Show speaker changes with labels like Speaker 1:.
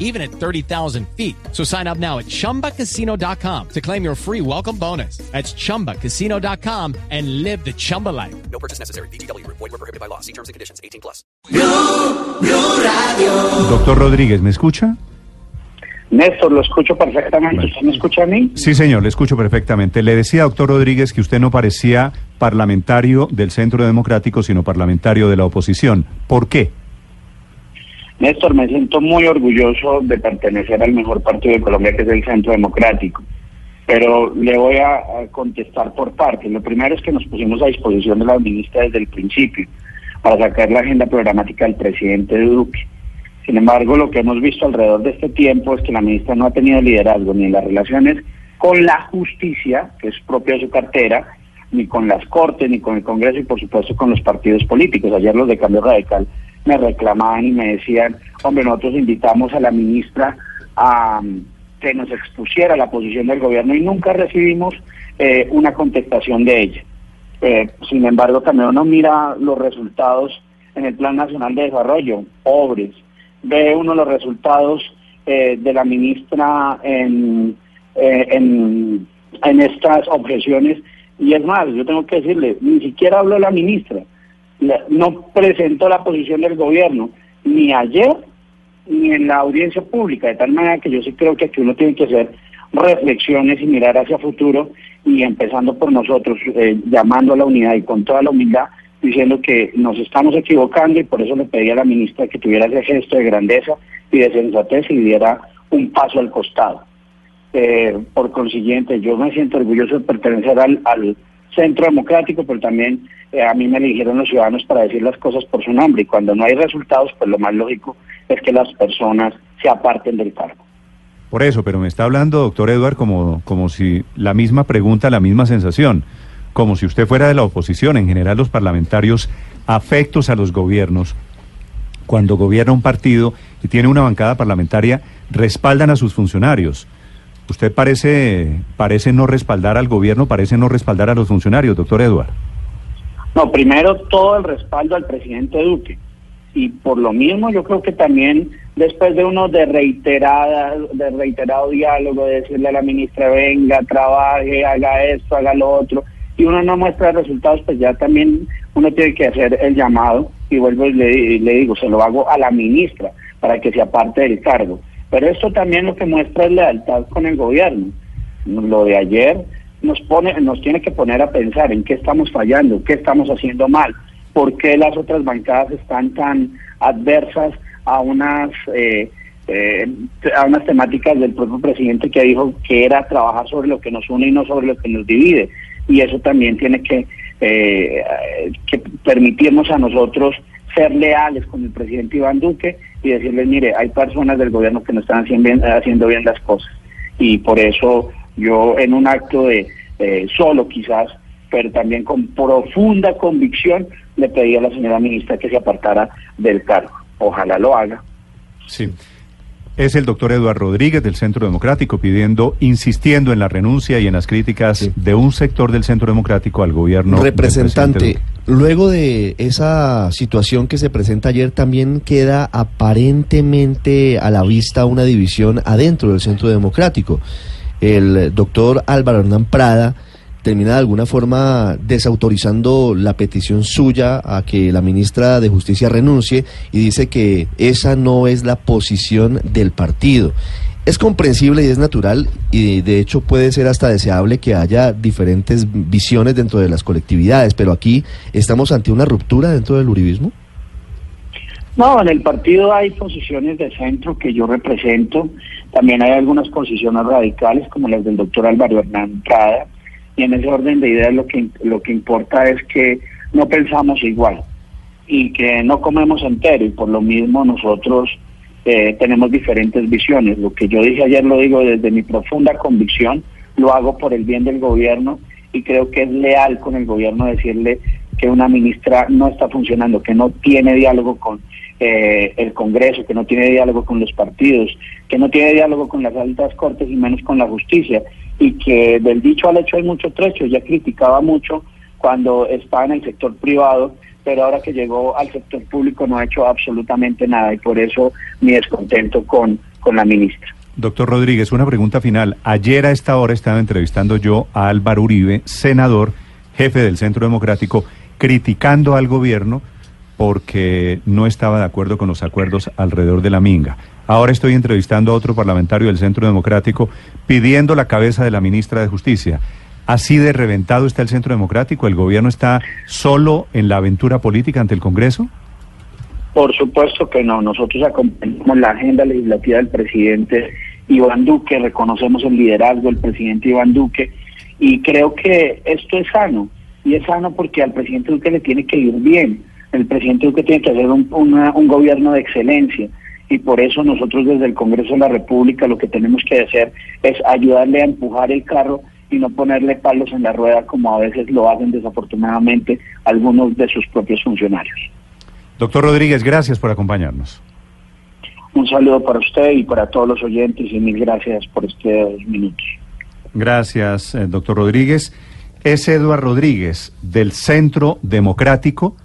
Speaker 1: even at 30,000 feet. So sign up now at chumbacasino.com to claim your free welcome bonus. That's chumbacasino.com and live the Chumba life.
Speaker 2: No purchase necessary. BGW. Void were prohibited by law. See terms and conditions. 18 plus.
Speaker 3: Doctor Rodríguez, ¿me escucha?
Speaker 4: Néstor, lo escucho perfectamente. ¿Usted me escucha a mí?
Speaker 3: Sí, señor, le escucho perfectamente. Le decía, doctor Rodríguez, que usted no parecía parlamentario del Centro Democrático, sino parlamentario de la oposición. ¿Por qué?
Speaker 4: Néstor, me siento muy orgulloso de pertenecer al mejor partido de Colombia, que es el Centro Democrático. Pero le voy a, contestar por partes. Lo primero es que nos pusimos a disposición de la ministra desde el principio para sacar la agenda programática del presidente Duque. Sin embargo, lo que hemos visto alrededor de este tiempo es que la ministra no ha tenido liderazgo ni en las relaciones con la justicia, que es propia de su cartera, ni con las cortes, ni con el Congreso y por supuesto con los partidos políticos. Ayer los de Cambio Radical me reclamaban y me decían, hombre, nosotros invitamos a la ministra a um, que nos expusiera la posición del gobierno y nunca recibimos eh, una contestación de ella. Eh, sin embargo, también uno mira los resultados en el Plan Nacional de Desarrollo, pobres, ve uno los resultados eh, de la ministra en, eh, en, en estas objeciones y es más, yo tengo que decirle, ni siquiera habló la ministra, no presentó la posición del gobierno, ni ayer ni en la audiencia pública, de tal manera que yo sí creo que aquí uno tiene que hacer reflexiones y mirar hacia futuro y empezando por nosotros, eh, llamando a la unidad y con toda la humildad, diciendo que nos estamos equivocando y por eso le pedí a la ministra que tuviera ese gesto de grandeza y de sensatez y diera un paso al costado. Eh, por consiguiente, yo me siento orgulloso de pertenecer al, al centro democrático, pero también eh, a mí me eligieron los ciudadanos para decir las cosas por su nombre y cuando no hay resultados, pues lo más lógico es que las personas se aparten del cargo.
Speaker 3: Por eso, pero me está hablando, doctor Eduard, como, como si la misma pregunta, la misma sensación, como si usted fuera de la oposición. En general, los parlamentarios afectos a los gobiernos, cuando gobierna un partido y tiene una bancada parlamentaria, respaldan a sus funcionarios. Usted parece, parece no respaldar al gobierno, parece no respaldar a los funcionarios, doctor Eduard.
Speaker 4: No, primero todo el respaldo al presidente Duque. Y por lo mismo yo creo que también después de uno de reiterada, reiterado diálogo, de decirle a la ministra, venga, trabaje, haga esto, haga lo otro, y uno no muestra resultados, pues ya también uno tiene que hacer el llamado, y vuelvo y le, y le digo, se lo hago a la ministra para que se aparte del cargo. Pero esto también lo que muestra es lealtad con el gobierno. Lo de ayer nos pone, nos tiene que poner a pensar en qué estamos fallando, qué estamos haciendo mal, por qué las otras bancadas están tan adversas a unas eh, eh, a unas temáticas del propio presidente que dijo que era trabajar sobre lo que nos une y no sobre lo que nos divide. Y eso también tiene que, eh, que permitirnos a nosotros ser leales con el presidente Iván Duque y decirles, mire, hay personas del gobierno que no están haciendo bien, haciendo bien las cosas. Y por eso yo en un acto de eh, solo quizás, pero también con profunda convicción, le pedí a la señora ministra que se apartara del cargo. Ojalá lo haga.
Speaker 3: Sí. Es el doctor Eduardo Rodríguez del Centro Democrático pidiendo, insistiendo en la renuncia y en las críticas
Speaker 5: Sí.
Speaker 3: de un sector del Centro Democrático al gobierno.
Speaker 5: Representante, luego de esa situación que se presenta ayer, también queda aparentemente a la vista una división adentro del Centro Democrático. El doctor Álvaro Hernán Prada termina de alguna forma desautorizando la petición suya a que la ministra de Justicia renuncie y dice que esa no es la posición del partido. Es comprensible y es natural y de hecho puede ser hasta deseable que haya diferentes visiones dentro de las colectividades, pero aquí estamos ante una ruptura dentro del uribismo.
Speaker 4: No, en el partido hay posiciones de centro que yo represento, también hay algunas posiciones radicales como las del doctor Álvaro Hernán Prada, y en ese orden de ideas lo que, lo que importa es que no pensamos igual y que no comemos entero y por lo mismo nosotros eh, tenemos diferentes visiones. Lo que yo dije ayer lo digo desde mi profunda convicción, lo hago por el bien del gobierno y creo que es leal con el gobierno decirle que una ministra no está funcionando, que no tiene diálogo con eh, el Congreso, que no tiene diálogo con los partidos, que no tiene diálogo con las altas cortes y menos con la justicia, y que del dicho al hecho hay mucho trecho. Ella criticaba mucho cuando estaba en el sector privado, pero ahora que llegó al sector público no ha hecho absolutamente nada y por eso mi descontento con, con la ministra.
Speaker 3: Doctor Rodríguez, una pregunta final. Ayer a esta hora estaba entrevistando yo a Álvaro Uribe, senador, jefe del Centro Democrático, criticando al gobierno porque no estaba de acuerdo con los acuerdos alrededor de la Minga. Ahora estoy entrevistando a otro parlamentario del Centro Democrático pidiendo la cabeza de la ministra de Justicia. ¿Así de reventado está el Centro Democrático? ¿El gobierno está solo en la aventura política ante el Congreso?
Speaker 4: Por supuesto que no. Nosotros acompañamos la agenda legislativa del presidente Iván Duque, reconocemos el liderazgo del presidente Iván Duque y creo que esto es sano. Y es sano porque al presidente Duque le tiene que ir bien el presidente Duque tiene que hacer un, un gobierno de excelencia y por eso nosotros desde el Congreso de la República lo que tenemos que hacer es ayudarle a empujar el carro y no ponerle palos en la rueda como a veces lo hacen desafortunadamente algunos de sus propios funcionarios.
Speaker 3: Doctor Rodríguez, gracias por acompañarnos.
Speaker 4: Un saludo para usted y para todos los oyentes y mil gracias por estos minutos.
Speaker 3: Gracias, eh, doctor Rodríguez. Es Eduardo Rodríguez del Centro Democrático